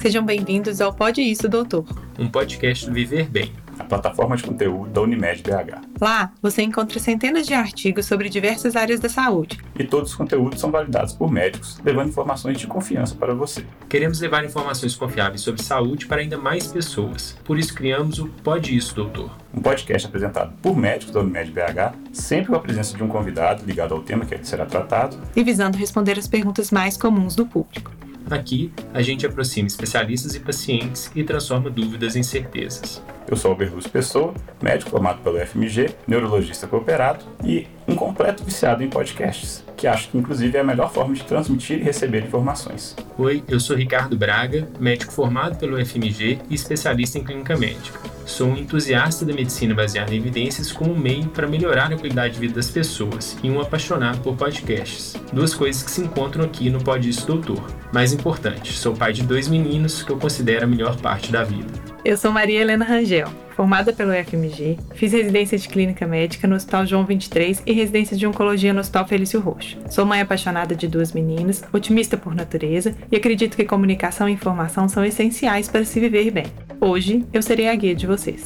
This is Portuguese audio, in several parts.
Sejam bem-vindos ao Pode Isso, Doutor. Um podcast do Viver Bem. A plataforma de conteúdo da Unimed BH. Lá, você encontra centenas de artigos sobre diversas áreas da saúde. E todos os conteúdos são validados por médicos, levando informações de confiança para você. Queremos levar informações confiáveis sobre saúde para ainda mais pessoas. Por isso criamos o Pode Isso, Doutor. Um podcast apresentado por médicos da Unimed BH, sempre com a presença de um convidado ligado ao tema que será tratado. E visando responder as perguntas mais comuns do público. Aqui, a gente aproxima especialistas e pacientes e transforma dúvidas em certezas. Eu sou Alberto Pessoa, médico formado pelo FMG, neurologista cooperado e um completo viciado em podcasts, que acho que inclusive é a melhor forma de transmitir e receber informações. Oi, eu sou Ricardo Braga, médico formado pelo FMG e especialista em clínica médica. Sou um entusiasta da medicina baseada em evidências como meio para melhorar a qualidade de vida das pessoas e um apaixonado por podcasts. Duas coisas que se encontram aqui no Pod Isso Doutor. Mais importante, sou pai de dois meninos que eu considero a melhor parte da vida. Eu sou Maria Helena Rangel, formada pelo FMG, fiz residência de clínica médica no Hospital João 23 e residência de oncologia no Hospital Felício Roxo. Sou mãe apaixonada de duas meninas, otimista por natureza e acredito que comunicação e informação são essenciais para se viver bem. Hoje eu serei a guia de vocês.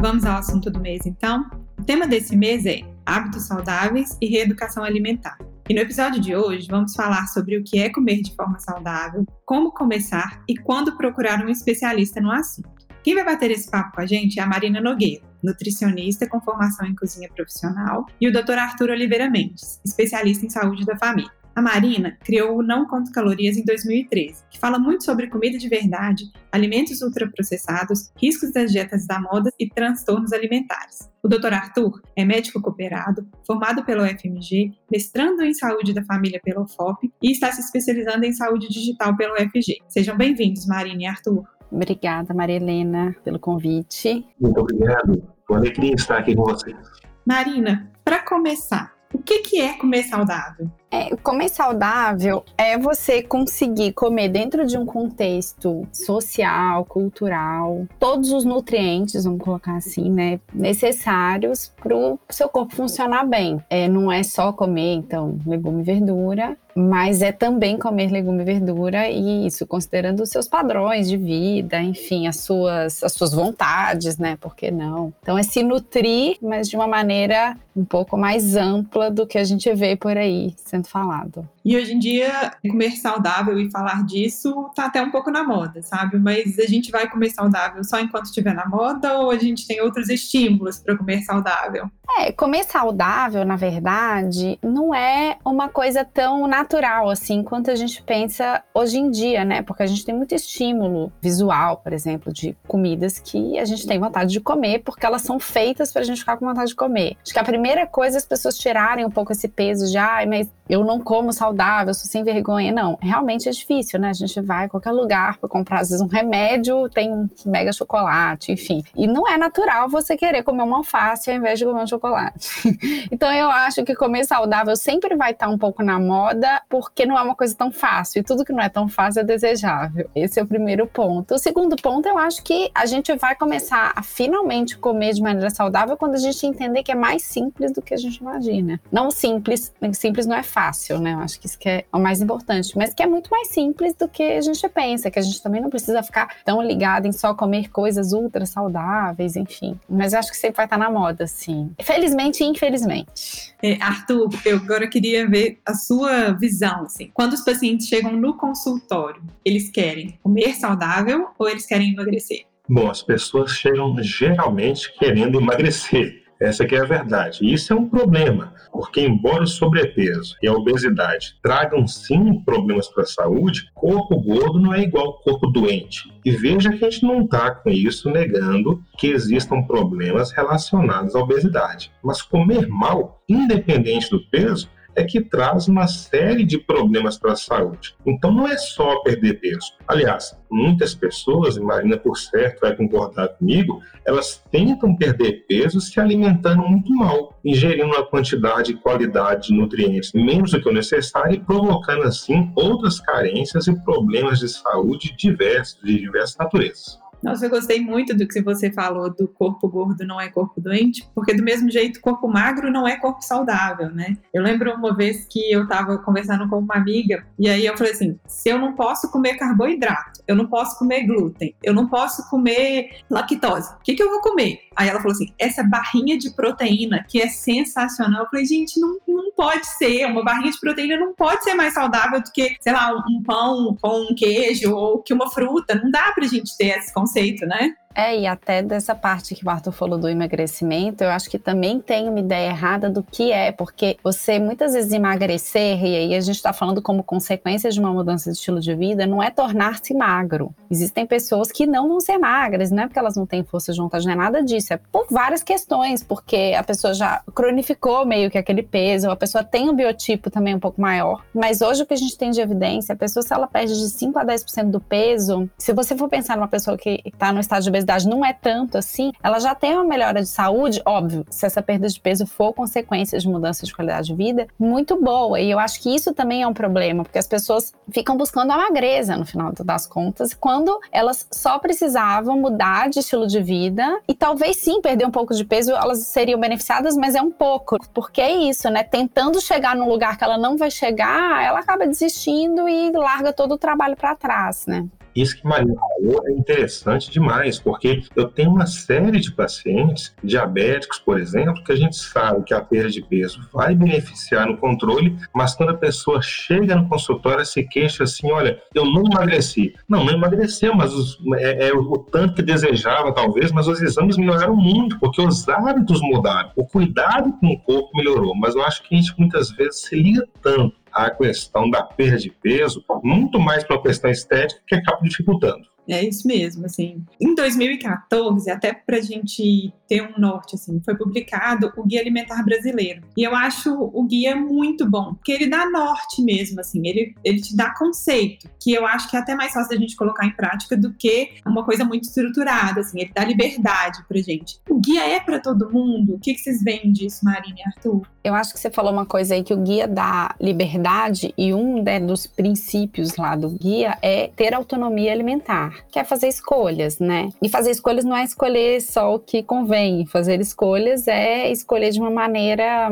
Vamos ao assunto do mês então? O tema desse mês é hábitos saudáveis e reeducação alimentar. E no episódio de hoje vamos falar sobre o que é comer de forma saudável, como começar e quando procurar um especialista no assunto. Quem vai bater esse papo com a gente é a Marina Nogueira, nutricionista com formação em cozinha profissional, e o Dr. Arthur Oliveira Mendes, especialista em saúde da família. A Marina criou o Não Conto Calorias em 2013, que fala muito sobre comida de verdade, alimentos ultraprocessados, riscos das dietas da moda e transtornos alimentares. O Dr. Arthur é médico cooperado, formado pelo FMG, mestrando em saúde da família pelo FOP e está se especializando em saúde digital pelo FG. Sejam bem-vindos, Marina e Arthur. Obrigada, Maria Helena, pelo convite. Muito obrigado. Uma alegria estar aqui com vocês. Marina, para começar, o que, que é comer saudável? É, comer saudável é você conseguir comer dentro de um contexto social, cultural, todos os nutrientes, vamos colocar assim, né, necessários para o seu corpo funcionar bem. É, não é só comer, então, legume e verdura, mas é também comer legume e verdura e isso considerando os seus padrões de vida, enfim, as suas, as suas vontades, né? Por que não? Então é se nutrir, mas de uma maneira um pouco mais ampla do que a gente vê por aí sendo falado. E hoje em dia, comer saudável e falar disso tá até um pouco na moda, sabe? Mas a gente vai comer saudável só enquanto estiver na moda ou a gente tem outros estímulos para comer saudável? É, comer saudável, na verdade, não é uma coisa tão natural assim quanto a gente pensa hoje em dia, né? Porque a gente tem muito estímulo visual, por exemplo, de comidas que a gente tem vontade de comer porque elas são feitas para a gente ficar com vontade de comer. Acho que a primeira coisa é as pessoas tirarem um pouco esse peso de, ai, mas eu não como saudável, sou sem vergonha. Não, realmente é difícil, né? A gente vai a qualquer lugar para comprar, às vezes, um remédio, tem um mega chocolate, enfim. E não é natural você querer comer uma alface ao invés de comer um chocolate. então eu acho que comer saudável sempre vai estar um pouco na moda, porque não é uma coisa tão fácil. E tudo que não é tão fácil é desejável. Esse é o primeiro ponto. O segundo ponto, eu acho que a gente vai começar a finalmente comer de maneira saudável quando a gente entender que é mais simples do que a gente imagina. Não simples, simples não é fácil, né? Eu acho que isso que é o mais importante, mas que é muito mais simples do que a gente pensa, que a gente também não precisa ficar tão ligado em só comer coisas ultra saudáveis, enfim. Mas acho que sempre vai estar na moda, sim. Felizmente e infelizmente. É, Arthur, eu agora queria ver a sua visão, assim. Quando os pacientes chegam no consultório, eles querem comer saudável ou eles querem emagrecer? Bom, as pessoas chegam geralmente querendo emagrecer. Essa é a verdade. E isso é um problema, porque embora o sobrepeso e a obesidade tragam sim problemas para a saúde, corpo gordo não é igual corpo doente. E veja que a gente não está com isso negando que existam problemas relacionados à obesidade. Mas comer mal, independente do peso, é que traz uma série de problemas para a saúde. Então não é só perder peso. Aliás, muitas pessoas, e Marina por certo vai concordar comigo, elas tentam perder peso se alimentando muito mal, ingerindo uma quantidade e qualidade de nutrientes menos do que o necessário e provocando assim outras carências e problemas de saúde diversos, de diversas naturezas. Nossa, eu gostei muito do que você falou do corpo gordo não é corpo doente, porque do mesmo jeito, corpo magro não é corpo saudável, né? Eu lembro uma vez que eu estava conversando com uma amiga e aí eu falei assim: se eu não posso comer carboidrato, eu não posso comer glúten, eu não posso comer lactose, o que, que eu vou comer? Aí ela falou assim: essa barrinha de proteína que é sensacional. Eu falei, gente, não, não pode ser. Uma barrinha de proteína não pode ser mais saudável do que, sei lá, um pão com um queijo ou que uma fruta. Não dá pra gente ter esse conceito, né? É, e até dessa parte que o Arthur falou do emagrecimento, eu acho que também tem uma ideia errada do que é, porque você muitas vezes emagrecer, e aí a gente está falando como consequência de uma mudança de estilo de vida, não é tornar-se magro. Existem pessoas que não vão ser magras, não é porque elas não têm força juntas, não é nada disso, é por várias questões, porque a pessoa já cronificou meio que aquele peso, a pessoa tem um biotipo também um pouco maior, mas hoje o que a gente tem de evidência, a pessoa se ela perde de 5 a 10% do peso, se você for pensar numa pessoa que está no estado de obesidade, não é tanto assim, ela já tem uma melhora de saúde, óbvio, se essa perda de peso for consequência de mudança de qualidade de vida, muito boa. E eu acho que isso também é um problema, porque as pessoas ficam buscando a magreza no final das contas, quando elas só precisavam mudar de estilo de vida e talvez sim perder um pouco de peso, elas seriam beneficiadas, mas é um pouco, porque é isso, né? Tentando chegar num lugar que ela não vai chegar, ela acaba desistindo e larga todo o trabalho para trás, né? Isso que Maria falou é interessante demais, porque eu tenho uma série de pacientes diabéticos, por exemplo, que a gente sabe que a perda de peso vai beneficiar no controle, mas quando a pessoa chega no consultório, se queixa assim: olha, eu não emagreci. Não, não emagreceu, mas os, é, é, o tanto que desejava, talvez, mas os exames melhoraram muito, porque os hábitos mudaram, o cuidado com o corpo melhorou. Mas eu acho que a gente muitas vezes se liga tanto a questão da perda de peso, muito mais para a questão estética, que acaba dificultando. É isso mesmo, assim. Em 2014, até para a gente ter um norte, assim, foi publicado o Guia Alimentar Brasileiro. E eu acho o guia muito bom, porque ele dá norte mesmo, assim, ele, ele te dá conceito, que eu acho que é até mais fácil da gente colocar em prática do que uma coisa muito estruturada, assim, ele dá liberdade pra gente. O guia é para todo mundo? O que, que vocês veem disso, Marina e Arthur? Eu acho que você falou uma coisa aí que o guia dá liberdade e um né, dos princípios lá do guia é ter autonomia alimentar que é fazer escolhas, né? E fazer escolhas não é escolher só o que convém, fazer escolhas é escolher de uma maneira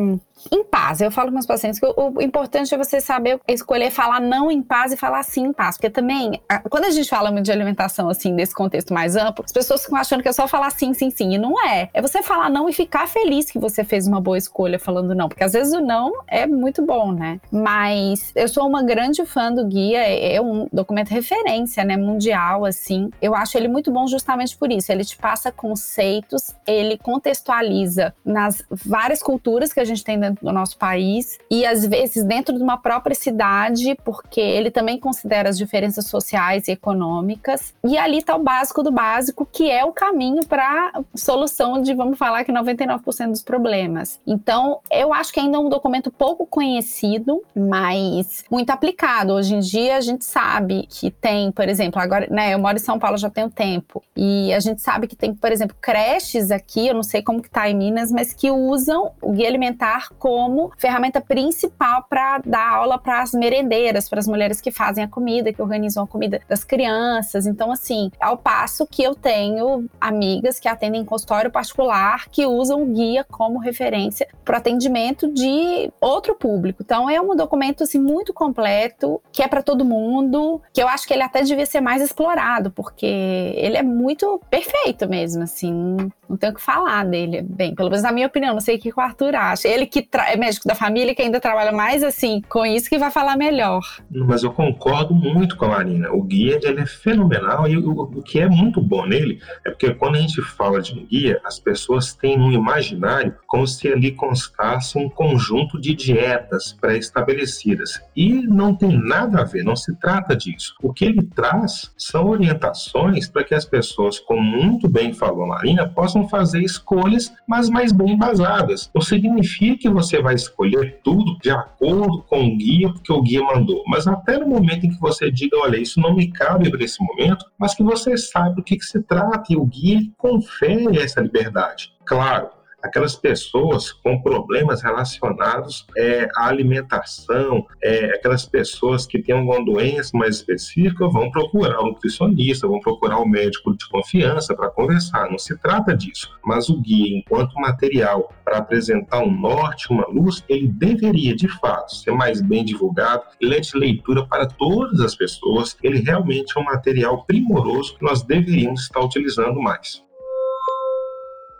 em paz. Eu falo com meus pacientes que o, o, importante é você saber escolher falar não em paz e falar sim em paz. Porque também, a, quando a gente fala muito de alimentação, assim, nesse contexto mais amplo, as pessoas ficam achando que é só falar sim, sim, sim. E não é. É você falar não e ficar feliz que você fez uma boa escolha falando não. Porque às vezes o não é muito bom, né? Mas eu sou uma grande fã do guia. É, é um documento referência, né? Mundial, assim. Eu acho ele muito bom justamente por isso. Ele te passa conceitos, ele contextualiza nas várias culturas que a gente tem dentro dentro do nosso país e às vezes dentro de uma própria cidade, porque ele também considera as diferenças sociais e econômicas. E ali está o básico do básico, que é o caminho para solução de, vamos falar que 99% dos problemas. Então, eu acho que ainda é um documento pouco conhecido, mas muito aplicado. Hoje em dia a gente sabe que tem, por exemplo, agora, né, eu moro em São Paulo já tem um tempo, e a gente sabe que tem, por exemplo, creches aqui, eu não sei como que tá em Minas, mas que usam o guia alimentar como ferramenta principal para dar aula para as merendeiras, para as mulheres que fazem a comida, que organizam a comida das crianças. Então, assim, ao passo que eu tenho amigas que atendem em consultório particular que usam o guia como referência para atendimento de outro público. Então, é um documento assim muito completo, que é para todo mundo, que eu acho que ele até devia ser mais explorado, porque ele é muito perfeito mesmo, assim, não tenho o que falar dele. Bem, pelo menos na minha opinião, não sei o que o Arthur acha. Ele que é médico da família, que ainda trabalha mais assim com isso, que vai falar melhor. Mas eu concordo muito com a Marina. O guia ele é fenomenal e o, o que é muito bom nele é porque quando a gente fala de um guia, as pessoas têm um imaginário como se ali constasse um conjunto de dietas pré-estabelecidas. E não tem nada a ver, não se trata disso. O que ele traz são orientações para que as pessoas, como muito bem falou a Marina, possam fazer escolhas, mas mais bem embasadas. Não significa que você vai escolher tudo de acordo com o guia, porque o guia mandou. Mas até no momento em que você diga, olha, isso não me cabe para esse momento, mas que você sabe do que, que se trata e o guia confere essa liberdade. Claro, aquelas pessoas com problemas relacionados é, à alimentação, é, aquelas pessoas que têm alguma doença mais específica vão procurar o um nutricionista, vão procurar o um médico de confiança para conversar. Não se trata disso. Mas o guia, enquanto material para apresentar um norte, uma luz, ele deveria, de fato, ser mais bem divulgado. Ele é de leitura para todas as pessoas. Ele realmente é um material primoroso que nós deveríamos estar utilizando mais.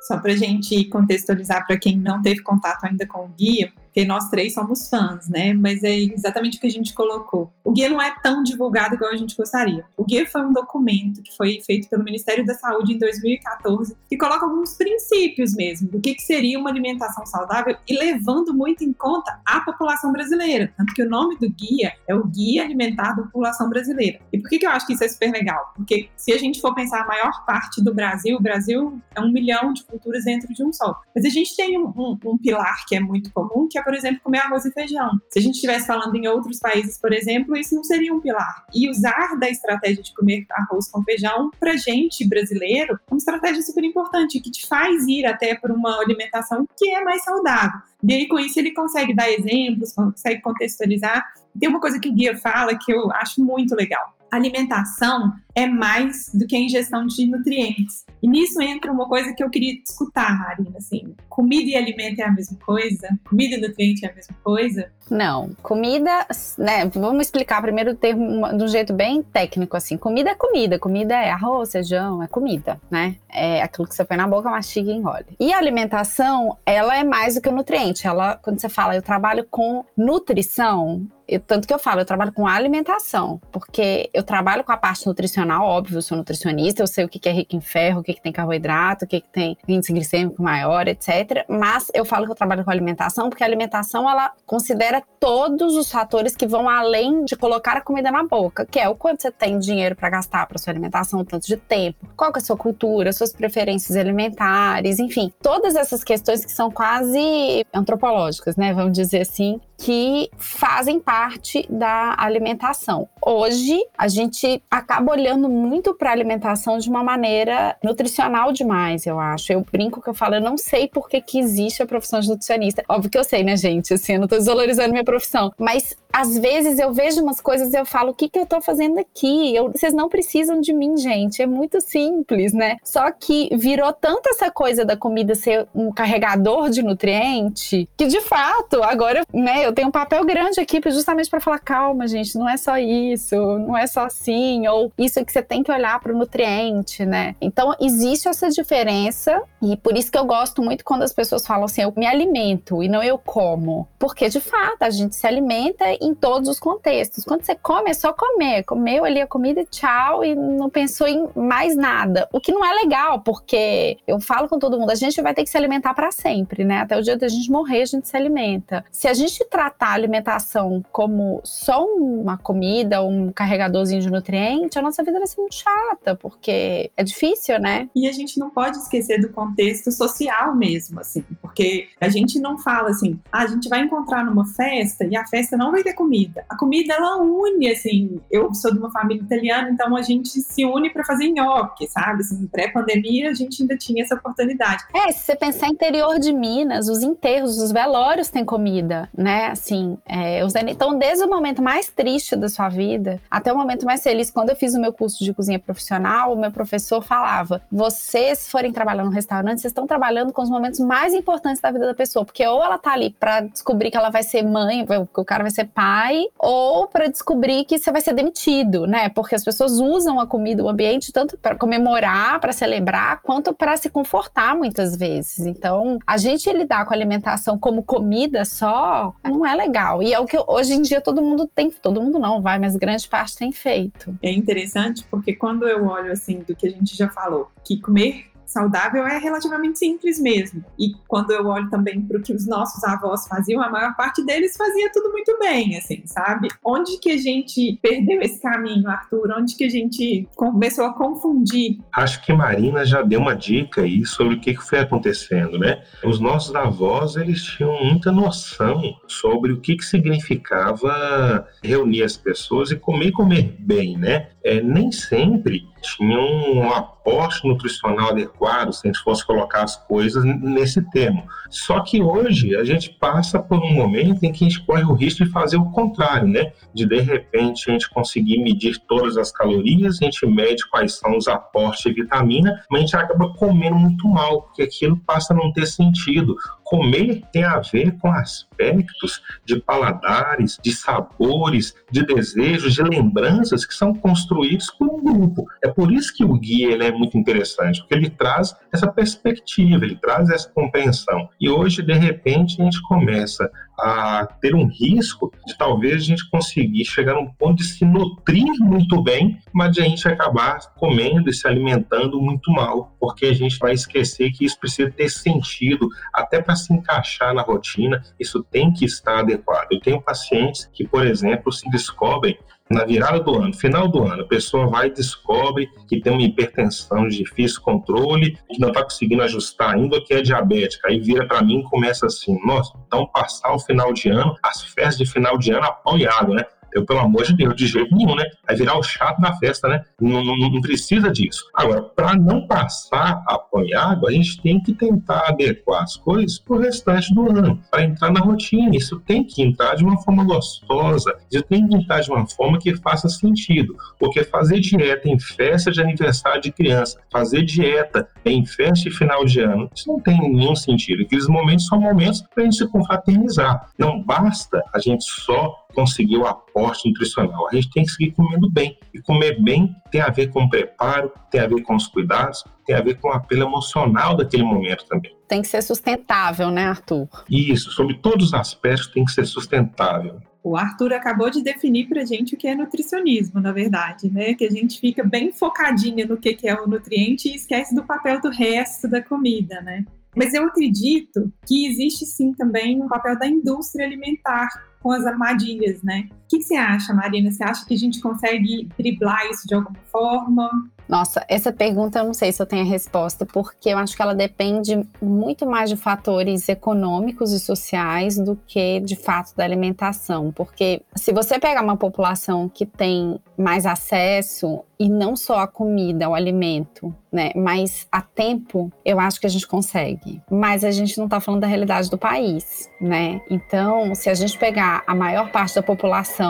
Só para a gente contextualizar para quem não teve contato ainda com o guia, porque nós três somos fãs, né? Mas é exatamente o que a gente colocou. O guia não é tão divulgado igual a gente gostaria. O guia foi um documento que foi feito pelo Ministério da Saúde em 2014 que coloca alguns princípios mesmo do que, que seria uma alimentação saudável e levando muito em conta a população brasileira. Tanto que o nome do guia é o Guia Alimentar da População Brasileira. E por que, que eu acho que isso é super legal? Porque se a gente for pensar a maior parte do Brasil, o Brasil é um milhão de culturas dentro de um só. Mas a gente tem um, um, um pilar que é muito comum, que é por exemplo, comer arroz e feijão. Se a gente estivesse falando em outros países, por exemplo, isso não seria um pilar. E usar da estratégia de comer arroz com feijão, para gente brasileiro, é uma estratégia super importante, que te faz ir até por uma alimentação que é mais saudável. E aí, com isso, ele consegue dar exemplos, consegue contextualizar. Tem uma coisa que o guia fala que eu acho muito legal alimentação é mais do que a ingestão de nutrientes. E nisso entra uma coisa que eu queria escutar, Marina, assim, comida e alimento é a mesma coisa? Comida e nutriente é a mesma coisa? Não, comida, né, vamos explicar primeiro o termo de um jeito bem técnico, assim, comida é comida, comida é arroz, feijão, é comida, né, é aquilo que você põe na boca, mastiga e engole. E a alimentação, ela é mais do que o nutriente, ela, quando você fala, eu trabalho com nutrição, eu, tanto que eu falo, eu trabalho com alimentação, porque eu trabalho com a parte nutricional, óbvio, eu sou nutricionista, eu sei o que é rico em ferro, o que, que tem carboidrato, o que, que tem índice glicêmico maior, etc. Mas eu falo que eu trabalho com alimentação, porque a alimentação ela considera todos os fatores que vão além de colocar a comida na boca, que é o quanto você tem dinheiro para gastar para sua alimentação, o tanto de tempo, qual é a sua cultura, suas preferências alimentares, enfim, todas essas questões que são quase antropológicas, né? Vamos dizer assim, que fazem parte da alimentação. Hoje, a gente acaba olhando muito para a alimentação de uma maneira nutricional demais, eu acho. Eu brinco que eu falo, eu não sei por que, existe a profissão de nutricionista. Óbvio que eu sei, né, gente? Assim, eu não estou desvalorizando minha profissão. Mas às vezes eu vejo umas coisas e eu falo, o que, que eu tô fazendo aqui? Eu, vocês não precisam de mim, gente. É muito simples, né? Só que virou tanto essa coisa da comida ser um carregador de nutriente que, de fato, agora, né, eu tenho um papel grande aqui justamente para falar, calma, gente, não é só isso, não é só assim, ou isso é que você tem que olhar para o nutriente, né? Então, existe essa diferença e por isso que eu gosto muito quando as pessoas falam assim, eu me alimento e não eu como. Porque, de fato, a gente se alimenta em todos os contextos. Quando você come, é só comer. Comeu ali a comida e tchau, e não pensou em mais nada. O que não é legal, porque eu falo com todo mundo, a gente vai ter que se alimentar para sempre, né? Até o dia da gente morrer, a gente se alimenta. Se a gente tratar a alimentação como só uma comida, um carregadorzinho de nutriente, a nossa vida vai ser muito chata, porque é difícil, né? E a gente não pode esquecer do contexto social mesmo, assim, porque a gente não fala assim, ah, a gente vai encontrar numa festa e a festa não vai ter comida. A comida ela une, assim. Eu sou de uma família italiana, então a gente se une para fazer nhoque, sabe? Assim, pré-pandemia a gente ainda tinha essa oportunidade. É, se você pensar interior de Minas, os enterros, os velórios têm comida, né? Assim, é, então desde o momento mais triste da sua vida até o momento mais feliz, quando eu fiz o meu curso de cozinha profissional, o meu professor falava: vocês forem trabalhar no restaurante, vocês estão trabalhando com os momentos mais importantes da vida da pessoa, porque ou ela tá ali para descobrir que ela vai ser mãe, que o cara vai ser pai, ou para descobrir que você vai ser demitido, né? Porque as pessoas usam a comida, o ambiente, tanto para comemorar, para celebrar, quanto para se confortar muitas vezes. Então, a gente lidar com a alimentação como comida só não é legal. E é o que hoje em dia todo mundo tem, todo mundo não vai, mas grande parte tem feito. É interessante porque quando eu olho assim do que a gente já falou, que comer saudável é relativamente simples mesmo. E quando eu olho também para o que os nossos avós faziam, a maior parte deles fazia tudo muito bem, assim, sabe? Onde que a gente perdeu esse caminho, Arthur? Onde que a gente começou a confundir? Acho que Marina já deu uma dica aí sobre o que foi acontecendo, né? Os nossos avós, eles tinham muita noção sobre o que, que significava reunir as pessoas e comer e comer bem, né? É, nem sempre tinham um aporte nutricional adequado adequado se a gente fosse colocar as coisas nesse termo. Só que hoje a gente passa por um momento em que a gente corre o risco de fazer o contrário, né? De de repente a gente conseguir medir todas as calorias, a gente mede quais são os aportes de vitamina, mas a gente acaba comendo muito mal, porque aquilo passa a não ter sentido. Comer tem a ver com aspectos de paladares, de sabores, de desejos, de lembranças que são construídos por um grupo. É por isso que o guia ele é muito interessante, porque ele traz essa perspectiva, ele traz essa compreensão. E hoje, de repente, a gente começa a ter um risco de talvez a gente conseguir chegar num ponto de se nutrir muito bem, mas de a gente acabar comendo e se alimentando muito mal, porque a gente vai esquecer que isso precisa ter sentido até para se encaixar na rotina, isso tem que estar adequado. Eu tenho pacientes que, por exemplo, se descobrem na virada do ano, final do ano, a pessoa vai e descobre que tem uma hipertensão de difícil controle, que não está conseguindo ajustar ainda, que é diabética. Aí vira para mim e começa assim: nossa, então passar o final de ano, as festas de final de ano apoiado, né? Eu, pelo amor de Deus, de jeito nenhum, né? Vai virar o chato da festa, né? Não, não, não precisa disso. Agora, para não passar a água, a gente tem que tentar adequar as coisas para o restante do ano, para entrar na rotina. Isso tem que entrar de uma forma gostosa, isso tem que entrar de uma forma que faça sentido. Porque fazer dieta em festa de aniversário de criança, fazer dieta em festa de final de ano, isso não tem nenhum sentido. Aqueles momentos são momentos para a gente se confraternizar. Não basta a gente só conseguir o aporte nutricional. A gente tem que seguir comendo bem. E comer bem tem a ver com o preparo, tem a ver com os cuidados, tem a ver com o apelo emocional daquele momento também. Tem que ser sustentável, né, Arthur? Isso, sobre todos os aspectos tem que ser sustentável. O Arthur acabou de definir para a gente o que é nutricionismo, na verdade, né? Que a gente fica bem focadinha no que é o nutriente e esquece do papel do resto da comida, né? Mas eu acredito que existe sim também um papel da indústria alimentar com as armadilhas, né? O que, você acha, Marina? Você acha que a gente consegue driblar isso de alguma forma? Nossa, essa pergunta eu não sei se eu tenho a resposta, porque eu acho que ela depende muito mais de fatores econômicos e sociais do que de fato da alimentação. Porque se você pegar uma população que tem mais acesso, e não só a comida, o alimento, né, mas a tempo, eu acho que a gente consegue. Mas a gente não está falando da realidade do país, né? Então, se a gente pegar a maior parte da população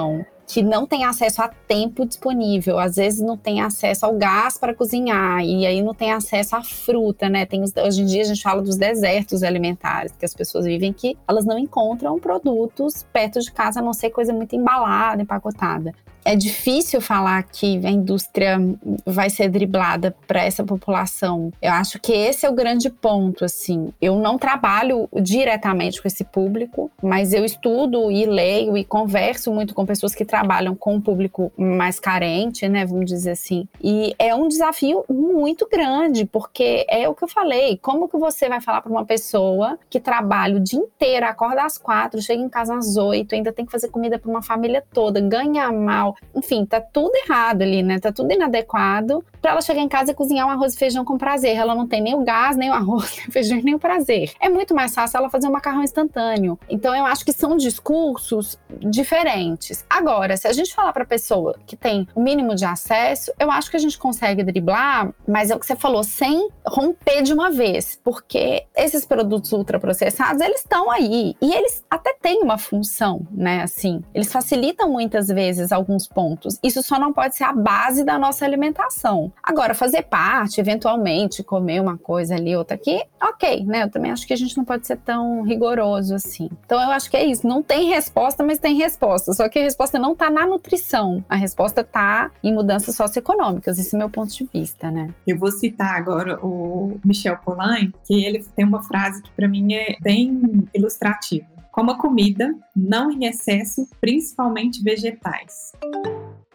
que não tem acesso a tempo disponível, às vezes não tem acesso ao gás para cozinhar e aí não tem acesso à fruta, né? Tem, hoje em dia a gente fala dos desertos alimentares que as pessoas vivem que elas não encontram produtos perto de casa, a não ser coisa muito embalada, empacotada é difícil falar que a indústria vai ser driblada para essa população. Eu acho que esse é o grande ponto, assim. Eu não trabalho diretamente com esse público, mas eu estudo e leio e converso muito com pessoas que trabalham com um público mais carente, né, vamos dizer assim. E é um desafio muito grande, porque é o que eu falei, como que você vai falar para uma pessoa que trabalha o dia inteiro, acorda às quatro, chega em casa às oito, ainda tem que fazer comida para uma família toda, ganha mal, enfim, tá tudo errado ali, né? Tá tudo inadequado para ela chegar em casa e cozinhar um arroz e feijão com prazer. Ela não tem nem o gás, nem o arroz, nem o feijão, nem o prazer. É muito mais fácil ela fazer um macarrão instantâneo. Então eu acho que são discursos diferentes. Agora, se a gente falar para pessoa que tem o mínimo de acesso, eu acho que a gente consegue driblar, mas é o que você falou, sem romper de uma vez, porque esses produtos ultraprocessados, eles estão aí e eles até têm uma função, né? Assim, eles facilitam muitas vezes alguns alguns pontos. Isso só não pode ser a base da nossa alimentação. Agora, fazer parte, eventualmente, comer uma coisa ali, outra aqui, ok, né? Eu também acho que a gente não pode ser tão rigoroso assim. Então, eu acho que é isso. Não tem resposta, mas tem resposta. Só que a resposta não está na nutrição. A resposta está em mudanças socioeconômicas. Esse é meu ponto de vista, né? Eu vou citar agora o Michel Poulain, que ele tem uma frase que para mim é bem ilustrativa. Coma comida, não em excesso, principalmente vegetais.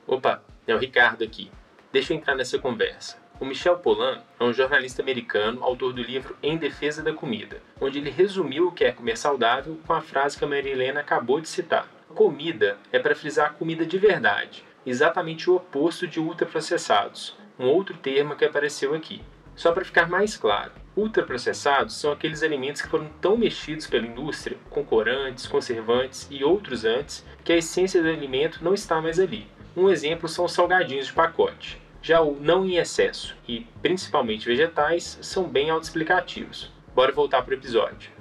Opa, é o Ricardo aqui. Deixa eu entrar nessa conversa. O Michel Polan é um jornalista americano, autor do livro Em Defesa da Comida, onde ele resumiu o que é comer saudável com a frase que a Maria Helena acabou de citar. Comida é para frisar comida de verdade, exatamente o oposto de ultraprocessados, um outro termo que apareceu aqui. Só para ficar mais claro, ultraprocessados são aqueles alimentos que foram tão mexidos pela indústria, com corantes, conservantes e outros antes, que a essência do alimento não está mais ali. Um exemplo são os salgadinhos de pacote. Já o não em excesso e principalmente vegetais são bem autoexplicativos. Bora voltar para o episódio.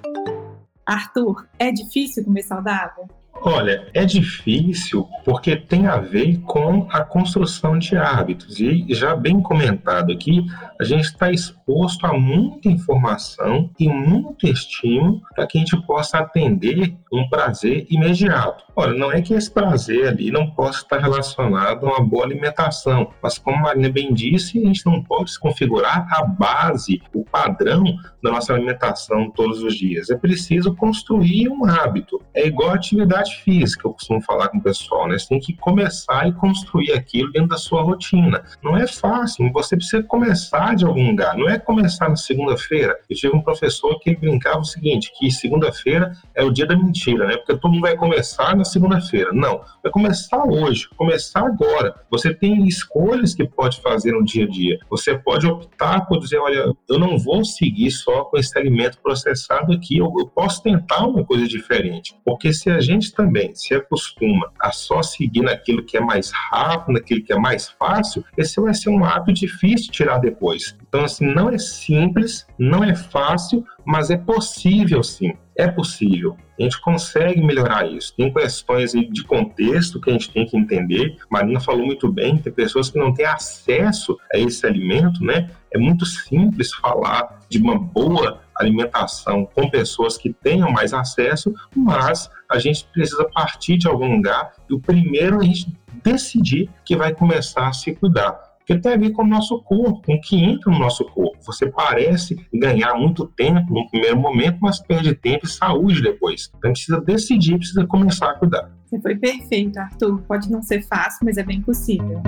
Arthur, é difícil comer saudável? Olha, é difícil porque tem a ver com a construção de hábitos. E já bem comentado aqui, a gente está exposto a muita informação e muito estímulo para que a gente possa atender um prazer imediato. Ora, não é que esse prazer ali não possa estar relacionado a uma boa alimentação, mas como a Marina bem disse, a gente não pode se configurar a base, o padrão da nossa alimentação todos os dias. É preciso construir um hábito. É igual atividade física, eu costumo falar com o pessoal, né? Você tem que começar e construir aquilo dentro da sua rotina. Não é fácil, você precisa começar de algum lugar, não é começar na segunda-feira. Eu tive um professor que brincava o seguinte, que segunda-feira é o dia da mentira, né? Porque todo mundo vai começar na segunda-feira. Não, vai começar hoje, começar agora. Você tem escolhas que pode fazer no dia a dia. Você pode optar por dizer, olha, eu não vou seguir só com esse alimento processado aqui, eu, eu posso tentar uma coisa diferente. Porque se a gente também se acostuma a só seguir naquilo que é mais rápido, naquilo que é mais fácil, esse vai ser um hábito difícil tirar depois. Então, assim, não é simples, não é fácil, mas é possível sim. É possível. A gente consegue melhorar isso. Tem questões de contexto que a gente tem que entender. Marina falou muito bem, tem pessoas que não têm acesso a esse alimento, né? É muito simples falar de uma boa alimentação com pessoas que tenham mais acesso, mas a gente precisa partir de algum lugar e o primeiro a gente decidir que vai começar a se cuidar que tem a ver com o nosso corpo, com o que entra no nosso corpo. Você parece ganhar muito tempo no primeiro momento, mas perde tempo e saúde depois. Então precisa decidir, precisa começar a cuidar. Você foi perfeito, Arthur. Pode não ser fácil, mas é bem possível.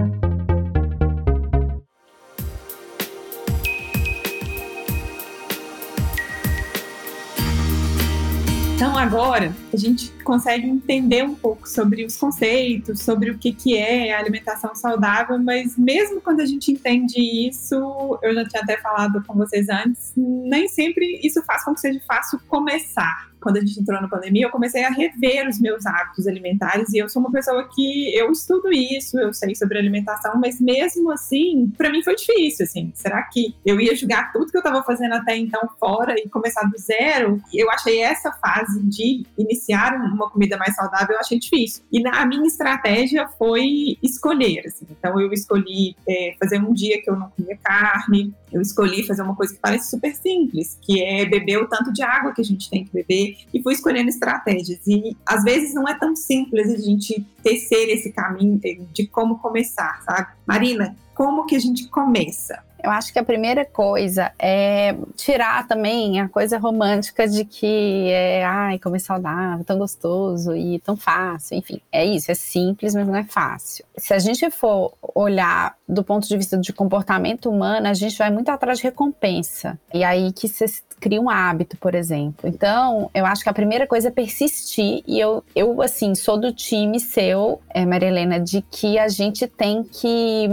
Agora, a gente consegue entender um pouco sobre os conceitos, sobre o que, que é alimentação saudável, mas mesmo quando a gente entende isso, eu já tinha até falado com vocês antes, nem sempre isso faz com que seja fácil começar quando a gente entrou na pandemia, eu comecei a rever os meus hábitos alimentares e eu sou uma pessoa que eu estudo isso, eu sei sobre alimentação, mas mesmo assim, para mim foi difícil, assim. Será que eu ia jogar tudo que eu estava fazendo até então fora e começar do zero? Eu achei essa fase de iniciar uma comida mais saudável, eu achei difícil. E a minha estratégia foi escolher, assim. Então eu escolhi é, fazer um dia que eu não comia carne, eu escolhi fazer uma coisa que parece super simples, que é beber o tanto de água que a gente tem que beber, e fui escolhendo estratégias. E às vezes não é tão simples a gente tecer esse caminho de como começar, sabe? Marina, como que a gente começa? Eu acho que a primeira coisa é tirar também a coisa romântica de que é, ai, comer saudável, tão gostoso e tão fácil. Enfim, é isso, é simples, mas não é fácil. Se a gente for olhar do ponto de vista de comportamento humano, a gente vai muito atrás de recompensa. E aí que você cria um hábito, por exemplo. Então, eu acho que a primeira coisa é persistir. E eu, eu assim, sou do time seu, é, Maria Helena, de que a gente tem que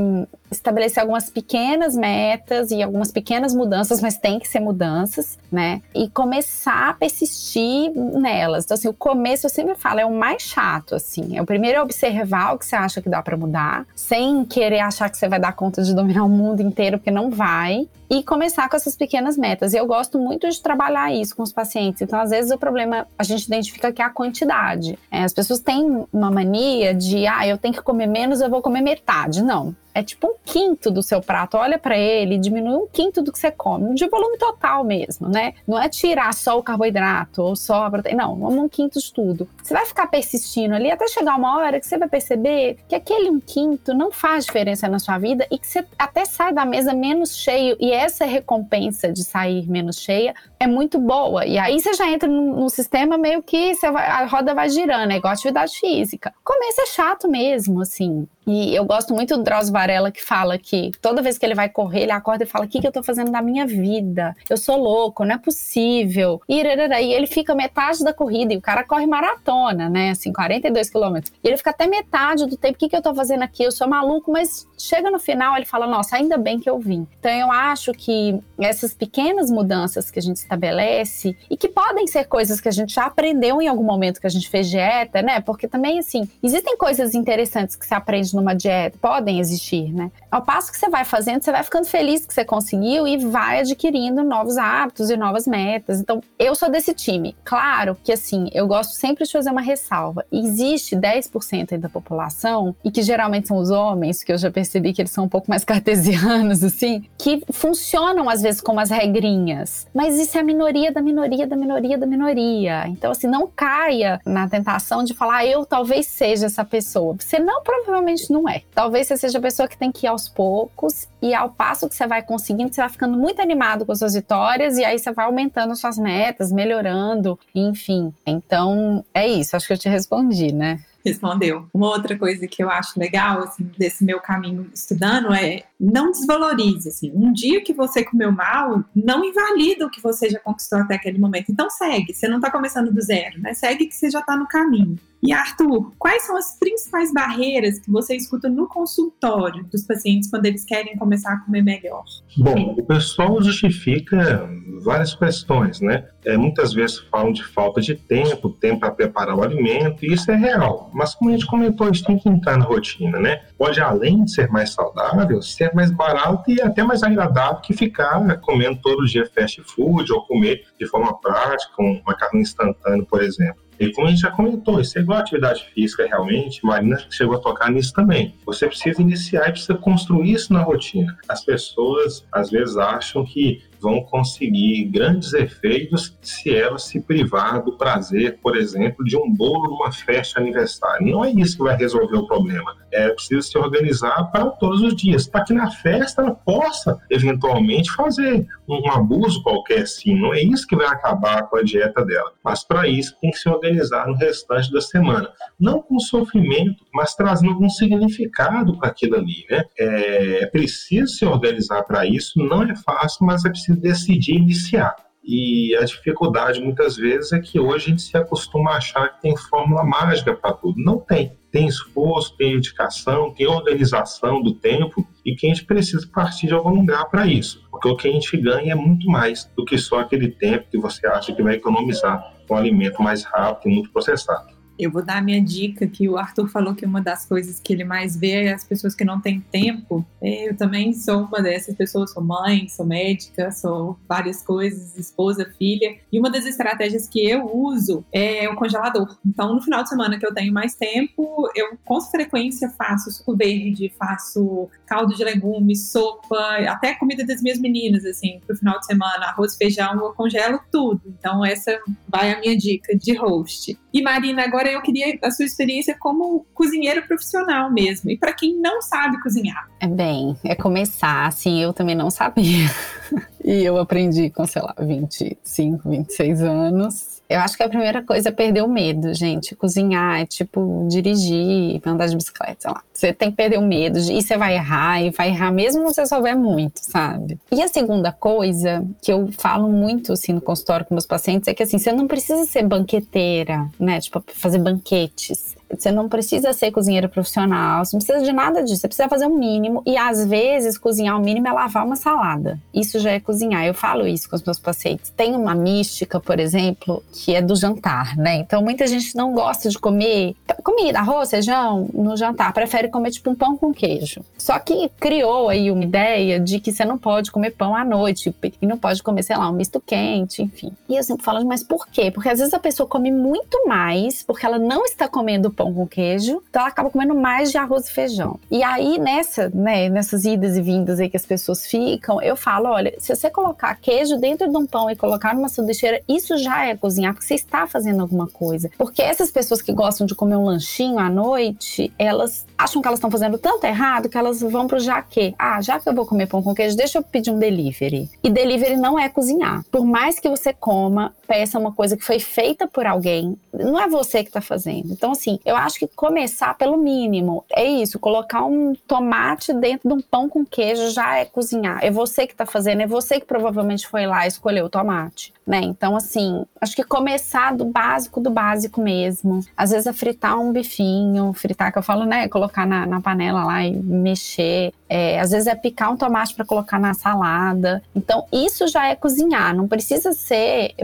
estabelecer algumas pequenas metas e algumas pequenas mudanças, mas tem que ser mudanças, né? E começar a persistir nelas. Então, assim, o começo eu sempre falo, é o mais chato, assim. É o primeiro é observar o que você acha que dá para mudar, sem querer achar que você vai dar conta de dominar o mundo inteiro, porque não vai. E começar com essas pequenas metas. E eu gosto muito de trabalhar isso com os pacientes. Então, às vezes, o problema a gente identifica que é a quantidade. É, as pessoas têm uma mania de, ah, eu tenho que comer menos, eu vou comer metade. Não é tipo um quinto do seu prato. Olha para ele, diminui um quinto do que você come, de volume total mesmo, né? Não é tirar só o carboidrato ou só a proteína, não, um quinto de tudo. Você vai ficar persistindo ali até chegar uma hora que você vai perceber que aquele um quinto não faz diferença na sua vida e que você até sai da mesa menos cheio e essa recompensa de sair menos cheia é muito boa. E aí você já entra num, sistema meio que vai, a roda vai girando, é igual atividade física. Começo é chato mesmo, assim. E eu gosto muito do Drauzio Varela que fala que toda vez que ele vai correr, ele acorda e fala: O que, que eu tô fazendo da minha vida? Eu sou louco, não é possível. E, e ele fica metade da corrida e o cara corre maratona, né? Assim, 42 quilômetros. E ele fica até metade do tempo: O que, que eu tô fazendo aqui? Eu sou maluco, mas chega no final, ele fala: Nossa, ainda bem que eu vim. Então eu acho que essas pequenas mudanças que a gente estabelece e que podem ser coisas que a gente já aprendeu em algum momento que a gente fez dieta, né? Porque também, assim, existem coisas interessantes que se aprende numa dieta, podem existir, né? Ao passo que você vai fazendo, você vai ficando feliz que você conseguiu e vai adquirindo novos hábitos e novas metas. Então, eu sou desse time. Claro que assim, eu gosto sempre de fazer uma ressalva. Existe 10% da população, e que geralmente são os homens, que eu já percebi que eles são um pouco mais cartesianos, assim, que funcionam às vezes com umas regrinhas. Mas isso é a minoria da minoria da minoria da minoria. Então, assim, não caia na tentação de falar, ah, eu talvez seja essa pessoa. Você não, provavelmente não é. Talvez você seja a pessoa que tem que ir aos poucos e ao passo que você vai conseguindo, você vai ficando muito animado com as suas vitórias e aí você vai aumentando as suas metas, melhorando, enfim. Então, é isso. Acho que eu te respondi, né? respondeu. Uma outra coisa que eu acho legal, assim, desse meu caminho estudando é não desvalorize, assim. Um dia que você comeu mal, não invalida o que você já conquistou até aquele momento. Então segue, você não está começando do zero, né? Segue que você já está no caminho. E Arthur, quais são as principais barreiras que você escuta no consultório dos pacientes quando eles querem começar a comer melhor? Bom, o pessoal justifica várias questões, né? É, muitas vezes falam de falta de tempo, tempo para preparar o alimento, e isso é real. Mas como a gente comentou, isso tem que entrar na rotina, né? Pode, além de ser mais saudável, ser mais barato e até mais agradável que ficar comendo todo dia fast food ou comer de forma prática, um macarrão instantâneo, por exemplo. E como a gente já comentou, isso é igual a atividade física realmente, Marina chegou a tocar nisso também. Você precisa iniciar e precisa construir isso na rotina. As pessoas às vezes acham que vão conseguir grandes efeitos se ela se privar do prazer, por exemplo, de um bolo numa festa aniversário. Não é isso que vai resolver o problema. É preciso se organizar para todos os dias, para que na festa ela possa eventualmente fazer um abuso qualquer, sim. Não é isso que vai acabar com a dieta dela. Mas para isso tem que se organizar no restante da semana. Não com sofrimento, mas trazendo algum significado para aquilo ali, né? É, é preciso se organizar para isso. Não é fácil, mas é preciso decidir iniciar. E a dificuldade muitas vezes é que hoje a gente se acostuma a achar que tem fórmula mágica para tudo. Não tem. Tem esforço, tem dedicação, tem organização do tempo e que a gente precisa partir de algum lugar para isso. Porque o que a gente ganha é muito mais do que só aquele tempo que você acha que vai economizar com um alimento mais rápido e muito processado. Eu vou dar a minha dica, que o Arthur falou que uma das coisas que ele mais vê é as pessoas que não têm tempo. É, eu também sou uma dessas pessoas, sou mãe, sou médica, sou várias coisas, esposa, filha. E uma das estratégias que eu uso é o congelador. Então, no final de semana que eu tenho mais tempo, eu com frequência faço suco verde, faço caldo de legumes, sopa, até comida das minhas meninas, assim, pro final de semana, arroz, feijão, eu congelo tudo. Então, essa vai a minha dica de host. E Marina, agora eu queria a sua experiência como cozinheiro profissional mesmo. E para quem não sabe cozinhar. É bem, é começar, assim, eu também não sabia. e eu aprendi com, sei lá, 25, 26 anos eu acho que a primeira coisa é perder o medo, gente. Cozinhar é tipo dirigir, andar de bicicleta, sei lá. Você tem que perder o medo e você vai errar e vai errar mesmo se você souber muito, sabe? E a segunda coisa que eu falo muito assim no consultório com meus pacientes é que assim, você não precisa ser banqueteira, né? Tipo, fazer banquetes. Você não precisa ser cozinheiro profissional, você não precisa de nada disso. Você precisa fazer o um mínimo. E às vezes, cozinhar o mínimo é lavar uma salada. Isso já é cozinhar. Eu falo isso com os meus pacientes. Tem uma mística, por exemplo, que é do jantar, né? Então, muita gente não gosta de comer comida, arroz, feijão, no jantar. Prefere comer, tipo, um pão com queijo. Só que criou aí uma ideia de que você não pode comer pão à noite e não pode comer, sei lá, um misto quente, enfim. E eu sempre falo, mas por quê? Porque às vezes a pessoa come muito mais porque ela não está comendo pão com queijo, então ela acaba comendo mais de arroz e feijão. E aí, nessa, né, nessas idas e vindas aí que as pessoas ficam, eu falo: olha, se você colocar queijo dentro de um pão e colocar numa sanduicheira, isso já é cozinhar, porque você está fazendo alguma coisa. Porque essas pessoas que gostam de comer um lanchinho à noite, elas acham que elas estão fazendo tanto errado que elas vão pro já que. Ah, já que eu vou comer pão com queijo, deixa eu pedir um delivery. E delivery não é cozinhar. Por mais que você coma, peça uma coisa que foi feita por alguém, não é você que está fazendo. Então, assim, eu acho que começar pelo mínimo é isso: colocar um tomate dentro de um pão com queijo já é cozinhar. É você que está fazendo, é você que provavelmente foi lá e escolheu o tomate, né? Então, assim, acho que começar do básico do básico mesmo. Às vezes é fritar um bifinho, fritar, que eu falo, né? Colocar na, na panela lá e mexer. É, às vezes é picar um tomate para colocar na salada. Então, isso já é cozinhar. Não precisa ser,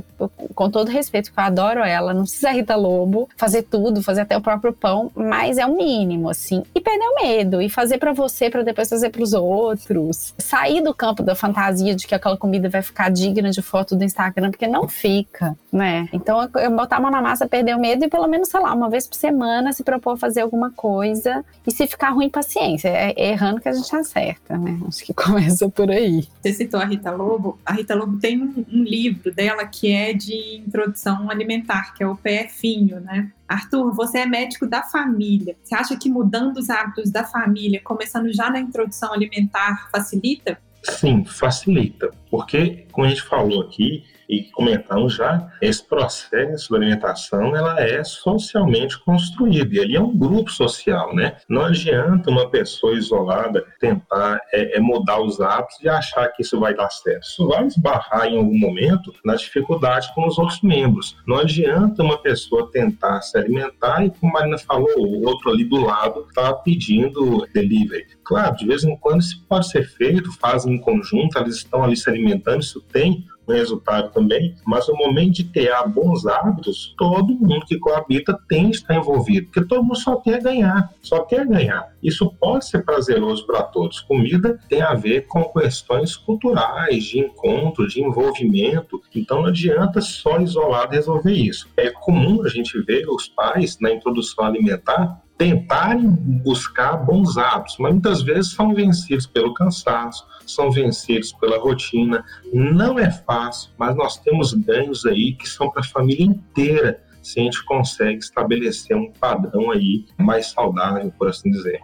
com todo respeito, que eu adoro ela, não precisa Rita Lobo fazer tudo, fazer até o próprio pão, mas é o mínimo, assim. E perder o medo, e fazer para você, para depois fazer para os outros. Sair do campo da fantasia de que aquela comida vai ficar digna de foto do Instagram, porque não fica, né? Então, eu botar a mão na massa, perder o medo e pelo menos, sei lá, uma vez por semana se propor a fazer alguma coisa. E se ficar ruim, paciência. É errando que a gente acerta, né? Acho que começa por aí. Você citou a Rita Lobo. A Rita Lobo tem um, um livro dela que é de introdução alimentar, que é o PFinho, né? Arthur, você é médico da família. Você acha que mudando os hábitos da família, começando já na introdução alimentar, facilita? Sim, facilita. Porque, como a gente falou aqui, e comentamos já, esse processo de alimentação ela é socialmente construído e ali é um grupo social, né? Não adianta uma pessoa isolada tentar é, é mudar os hábitos e achar que isso vai dar certo. Isso vai esbarrar em algum momento na dificuldade com os outros membros. Não adianta uma pessoa tentar se alimentar e, como a Marina falou, o outro ali do lado está pedindo delivery. Claro, de vez em quando isso pode ser feito, fazem em conjunto, eles estão ali se alimentando, isso tem resultado também, mas no momento de ter bons hábitos, todo mundo que coabita tem que estar envolvido, porque todo mundo só quer ganhar, só quer ganhar. Isso pode ser prazeroso para todos. Comida tem a ver com questões culturais, de encontro, de envolvimento, então não adianta só isolado resolver isso. É comum a gente ver os pais na introdução alimentar tentarem buscar bons hábitos, mas muitas vezes são vencidos pelo cansaço, são vencidos pela rotina. Não é fácil, mas nós temos ganhos aí que são para a família inteira se a gente consegue estabelecer um padrão aí mais saudável, por assim dizer.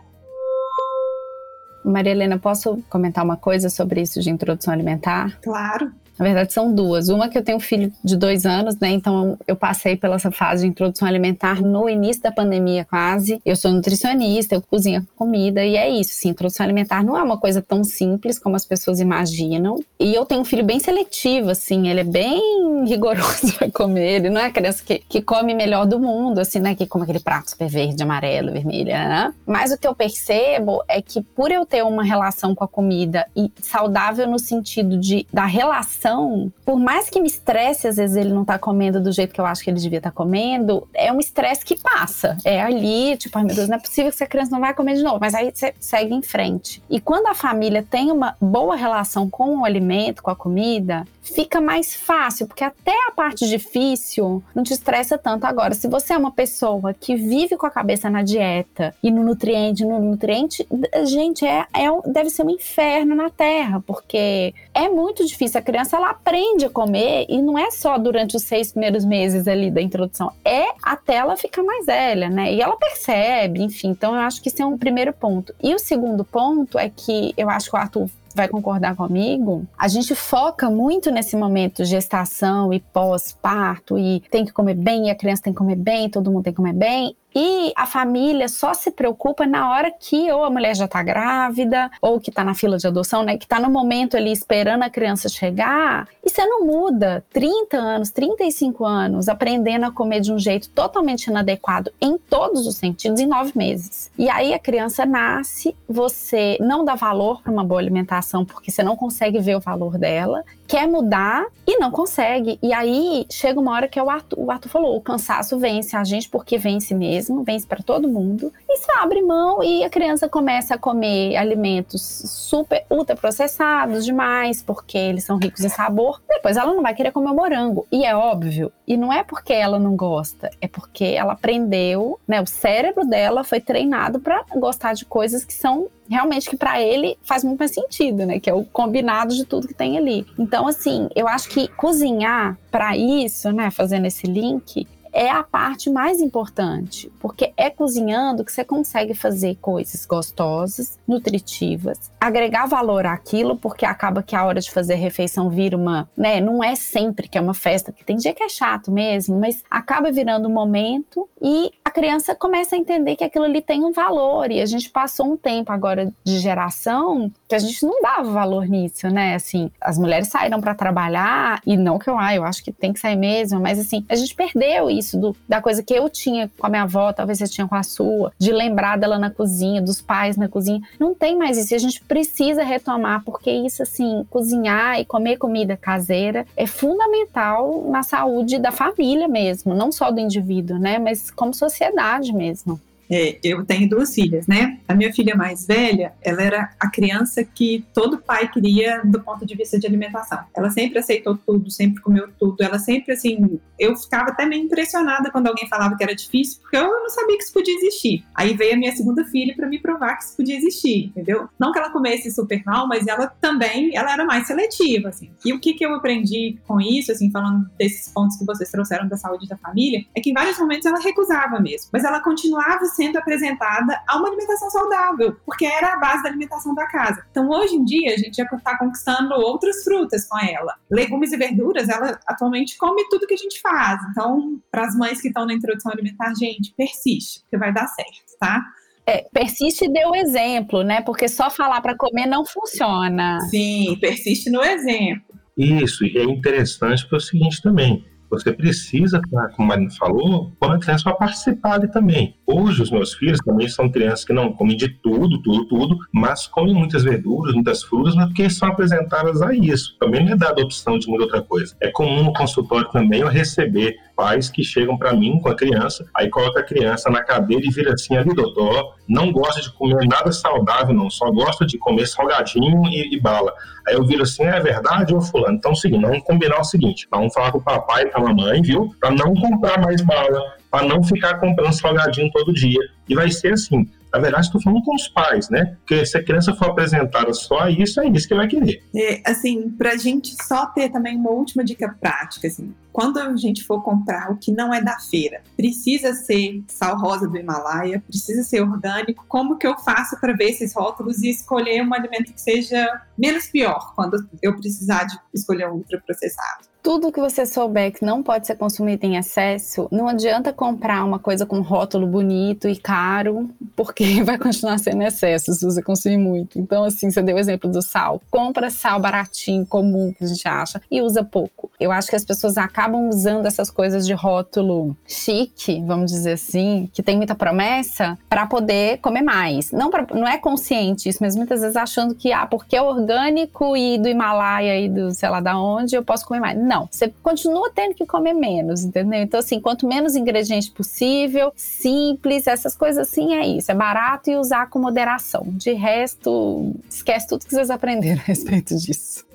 Maria Helena, posso comentar uma coisa sobre isso de introdução alimentar? Claro. Na verdade, são duas. Uma que eu tenho um filho de dois anos, né? Então eu passei pela essa fase de introdução alimentar no início da pandemia, quase. Eu sou nutricionista, eu cozinho comida, e é isso. Assim, introdução alimentar não é uma coisa tão simples como as pessoas imaginam. E eu tenho um filho bem seletivo, assim, ele é bem rigoroso para comer. Ele não é a criança que, que come melhor do mundo, assim, né? Que come aquele prato super verde, amarelo, vermelho, né? Mas o que eu percebo é que por eu ter uma relação com a comida e saudável no sentido de da relação por mais que me estresse, às vezes ele não tá comendo do jeito que eu acho que ele devia estar tá comendo, é um estresse que passa. É ali, tipo, ai meu Deus, não é possível que essa criança não vai comer de novo. Mas aí você segue em frente. E quando a família tem uma boa relação com o alimento, com a comida, fica mais fácil, porque até a parte difícil não te estressa tanto. Agora, se você é uma pessoa que vive com a cabeça na dieta e no nutriente, no nutriente, gente, é, é deve ser um inferno na terra, porque é muito difícil. A criança ela aprende a comer e não é só durante os seis primeiros meses ali da introdução, é até ela ficar mais velha, né? E ela percebe, enfim. Então eu acho que esse é um primeiro ponto. E o segundo ponto é que eu acho que o Arthur vai concordar comigo, a gente foca muito nesse momento gestação e pós-parto e tem que comer bem, e a criança tem que comer bem, todo mundo tem que comer bem. E a família só se preocupa na hora que ou a mulher já está grávida, ou que está na fila de adoção, né? Que está no momento ali esperando a criança chegar. E você não muda 30 anos, 35 anos, aprendendo a comer de um jeito totalmente inadequado em todos os sentidos em nove meses. E aí a criança nasce, você não dá valor para uma boa alimentação porque você não consegue ver o valor dela, quer mudar e não consegue. E aí chega uma hora que é o Arthur, o Arthur falou: o cansaço vence a gente porque vence mesmo, vence para todo mundo. E se abre mão e a criança começa a comer alimentos super ultra processados demais, porque eles são ricos em sabor. Depois ela não vai querer comer morango. E é óbvio. E não é porque ela não gosta, é porque ela aprendeu, né? O cérebro dela foi treinado para gostar de coisas que são realmente que para ele faz muito mais sentido, né? Que é o combinado de tudo que tem ali. Então, assim, eu acho que cozinhar para isso, né? Fazendo esse link, é a parte mais importante, porque é cozinhando que você consegue fazer coisas gostosas, nutritivas, agregar valor àquilo, porque acaba que a hora de fazer a refeição vira uma, né, não é sempre que é uma festa, que tem dia que é chato mesmo, mas acaba virando um momento e a criança começa a entender que aquilo ali tem um valor e a gente passou um tempo agora de geração que a gente não dava valor nisso, né? Assim, as mulheres saíram para trabalhar e não que eu, ah, eu acho que tem que sair mesmo, mas assim, a gente perdeu isso isso, do, da coisa que eu tinha com a minha avó, talvez você tinha com a sua, de lembrar dela na cozinha, dos pais na cozinha. Não tem mais isso. E a gente precisa retomar, porque isso, assim, cozinhar e comer comida caseira é fundamental na saúde da família mesmo, não só do indivíduo, né? Mas como sociedade mesmo. É, eu tenho duas filhas, né? A minha filha mais velha, ela era a criança que todo pai queria do ponto de vista de alimentação. Ela sempre aceitou tudo, sempre comeu tudo. Ela sempre, assim, eu ficava até meio impressionada quando alguém falava que era difícil, porque eu não sabia que isso podia existir. Aí veio a minha segunda filha para me provar que isso podia existir, entendeu? Não que ela comesse super mal, mas ela também, ela era mais seletiva, assim. E o que, que eu aprendi com isso, assim, falando desses pontos que vocês trouxeram da saúde da família, é que em vários momentos ela recusava mesmo, mas ela continuava sendo apresentada a uma alimentação saudável, porque era a base da alimentação da casa. Então, hoje em dia, a gente já está conquistando outras frutas com ela. Legumes e verduras, ela atualmente come tudo que a gente faz. Então, para as mães que estão na introdução alimentar, gente, persiste, porque vai dar certo, tá? É, persiste e deu exemplo, né? Porque só falar para comer não funciona. Sim, persiste no exemplo. Isso, e é interessante porque é o seguinte também. Você precisa, como a Marina falou, pôr a criança para participar ali também. Hoje, os meus filhos também são crianças que não comem de tudo, tudo, tudo, mas comem muitas verduras, muitas frutas, mas porque são apresentadas a isso. Também não é dada a opção de muita outra coisa. É comum no consultório também eu receber pais que chegam para mim com a criança, aí coloca a criança na cadeira e vira assim ali, doutor, não gosta de comer nada saudável, não, só gosta de comer salgadinho e, e bala. Aí eu viro assim, é verdade, ô fulano? Então, é seguinte, vamos combinar o seguinte, vamos falar com o papai e com a mamãe, viu? Para não comprar mais bala, para não ficar comprando salgadinho todo dia. E vai ser assim. Na verdade, estou falando com os pais, né? Porque se a criança for apresentada só a isso, é isso que vai querer. É, assim, para a gente só ter também uma última dica prática, assim, quando a gente for comprar o que não é da feira, precisa ser sal rosa do Himalaia, precisa ser orgânico. Como que eu faço para ver esses rótulos e escolher um alimento que seja menos pior quando eu precisar de escolher um ultraprocessado? Tudo que você souber que não pode ser consumido em excesso, não adianta comprar uma coisa com rótulo bonito e caro, porque vai continuar sendo excesso se você consumir muito. Então, assim, você deu o exemplo do sal. Compra sal baratinho, comum, que a gente acha, e usa pouco. Eu acho que as pessoas acabam usando essas coisas de rótulo chique, vamos dizer assim, que tem muita promessa, para poder comer mais. Não, pra, não é consciente isso, mas muitas vezes achando que, ah, porque é orgânico e do Himalaia e do sei lá da onde, eu posso comer mais. Não não, você continua tendo que comer menos, entendeu? Então, assim, quanto menos ingrediente possível, simples, essas coisas assim é isso. É barato e usar com moderação. De resto, esquece tudo que vocês aprenderam a respeito disso.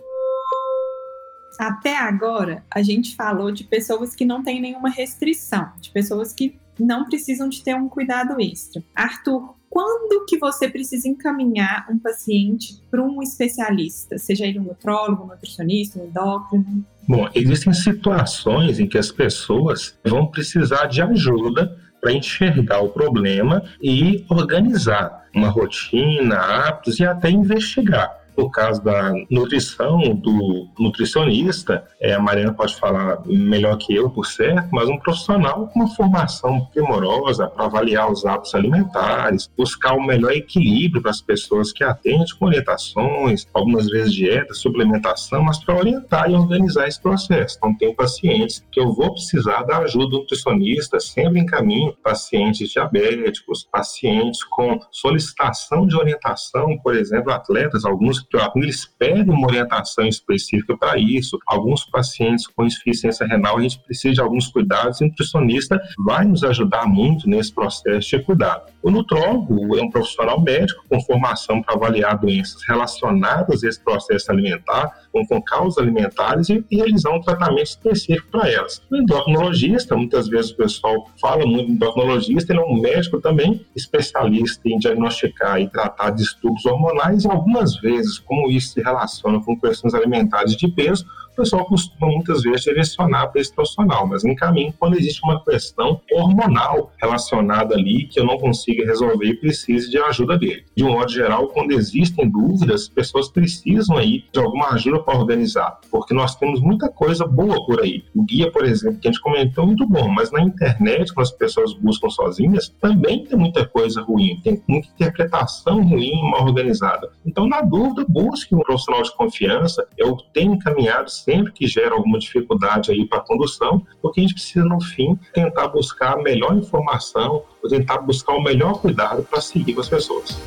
Até agora, a gente falou de pessoas que não têm nenhuma restrição, de pessoas que não precisam de ter um cuidado extra. Arthur, quando que você precisa encaminhar um paciente para um especialista, seja ele um nutrólogo, um nutricionista, um endócrino? Bom, existem situações em que as pessoas vão precisar de ajuda para enxergar o problema e organizar uma rotina, hábitos e até investigar. No caso da nutrição, do nutricionista, é, a Mariana pode falar melhor que eu, por certo, mas um profissional com uma formação primorosa para avaliar os hábitos alimentares, buscar o melhor equilíbrio para as pessoas que atendem com orientações, algumas vezes dieta, suplementação, mas para orientar e organizar esse processo. Então, tem pacientes que eu vou precisar da ajuda do nutricionista, sempre em caminho, pacientes diabéticos, pacientes com solicitação de orientação, por exemplo, atletas, alguns eles pedem uma orientação específica para isso. Alguns pacientes com insuficiência renal, a gente precisa de alguns cuidados e o nutricionista vai nos ajudar muito nesse processo de cuidado. O nutrólogo é um profissional médico com formação para avaliar doenças relacionadas a esse processo alimentar, com, com causas alimentares e, e realizar um tratamento específico para elas. O endocrinologista, muitas vezes o pessoal fala muito do endocrinologista, ele é um médico também especialista em diagnosticar e tratar distúrbios hormonais e algumas vezes como isso se relaciona com questões alimentares de peso, o pessoal costuma muitas vezes direcionar para esse profissional, mas em caminho, quando existe uma questão hormonal relacionada ali que eu não consiga resolver e precise de ajuda dele. De um modo geral, quando existem dúvidas, pessoas precisam aí de alguma ajuda para organizar, porque nós temos muita coisa boa por aí. O guia, por exemplo, que a gente comentou, é muito bom, mas na internet, quando as pessoas buscam sozinhas, também tem muita coisa ruim, tem muita interpretação ruim, mal organizada. Então, na dúvida, busque um profissional de confiança. Eu tenho encaminhado sempre que gera alguma dificuldade aí para a condução, porque a gente precisa, no fim, tentar buscar a melhor informação, tentar buscar o melhor cuidado para seguir com as pessoas.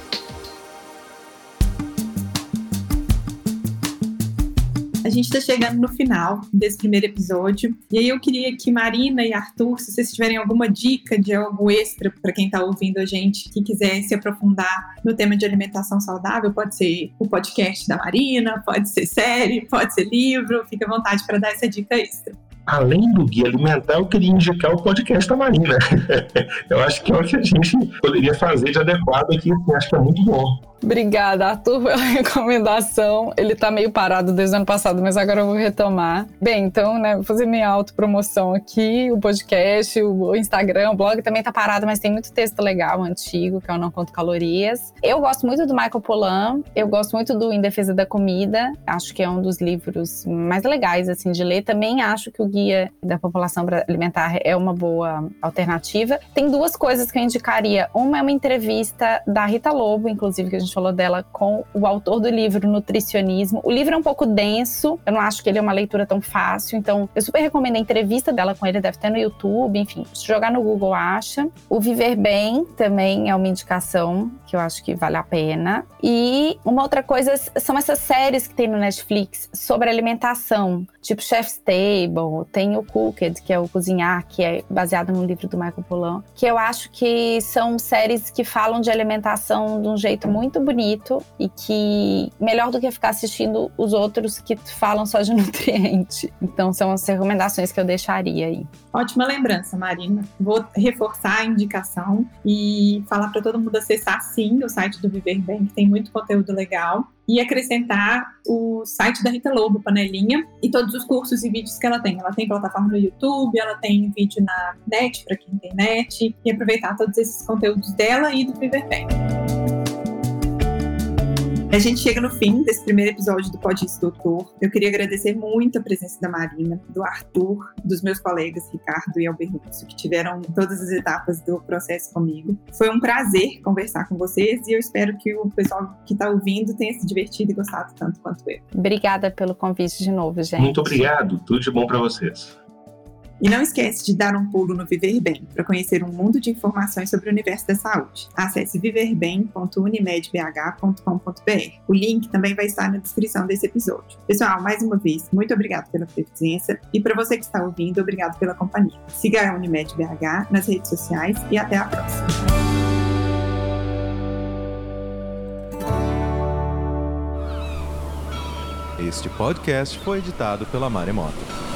A gente está chegando no final desse primeiro episódio. E aí eu queria que Marina e Arthur, se vocês tiverem alguma dica de algo extra para quem está ouvindo a gente, que quiser se aprofundar no tema de alimentação saudável, pode ser o podcast da Marina, pode ser série, pode ser livro, fica à vontade para dar essa dica extra além do guia alimentar, eu queria indicar o podcast da Marina. eu acho que é o que a gente poderia fazer de adequado aqui, acho que é muito bom. Obrigada, Arthur, pela recomendação. Ele tá meio parado desde o ano passado, mas agora eu vou retomar. Bem, então, né, vou fazer minha autopromoção aqui, o podcast, o Instagram, o blog também tá parado, mas tem muito texto legal, antigo, que eu não conto calorias. Eu gosto muito do Michael Pollan, eu gosto muito do Em Defesa da Comida, acho que é um dos livros mais legais, assim, de ler. Também acho que o Guia da População Alimentar é uma boa alternativa. Tem duas coisas que eu indicaria. Uma é uma entrevista da Rita Lobo, inclusive, que a gente falou dela com o autor do livro Nutricionismo. O livro é um pouco denso, eu não acho que ele é uma leitura tão fácil, então eu super recomendo a entrevista dela com ele, deve ter no YouTube, enfim, se jogar no Google acha. O Viver Bem também é uma indicação que eu acho que vale a pena. E uma outra coisa são essas séries que tem no Netflix sobre alimentação, tipo Chef's Table, tem o Cooked, que é o Cozinhar, que é baseado no livro do Michael Pollan, que eu acho que são séries que falam de alimentação de um jeito muito bonito e que melhor do que ficar assistindo os outros que falam só de nutriente. Então são as recomendações que eu deixaria aí. Ótima lembrança, Marina. Vou reforçar a indicação e falar para todo mundo acessar sim o site do Viver Bem, que tem muito conteúdo legal e acrescentar o site da Rita Lobo, Panelinha, e todos os cursos e vídeos que ela tem. Ela tem plataforma no YouTube, ela tem vídeo na net, para quem tem net, e aproveitar todos esses conteúdos dela e do Viver Bem. A gente chega no fim desse primeiro episódio do Pode Isso Doutor. Eu queria agradecer muito a presença da Marina, do Arthur, dos meus colegas Ricardo e Alberto, que tiveram todas as etapas do processo comigo. Foi um prazer conversar com vocês e eu espero que o pessoal que está ouvindo tenha se divertido e gostado tanto quanto eu. Obrigada pelo convite de novo, gente. Muito obrigado. Tudo de bom para vocês. E não esquece de dar um pulo no Viver Bem para conhecer um mundo de informações sobre o universo da saúde. Acesse viverbem.unimedbh.com.br. O link também vai estar na descrição desse episódio. Pessoal, mais uma vez, muito obrigado pela presença e para você que está ouvindo, obrigado pela companhia. Siga a Unimed BH nas redes sociais e até a próxima. Este podcast foi editado pela Maremoto.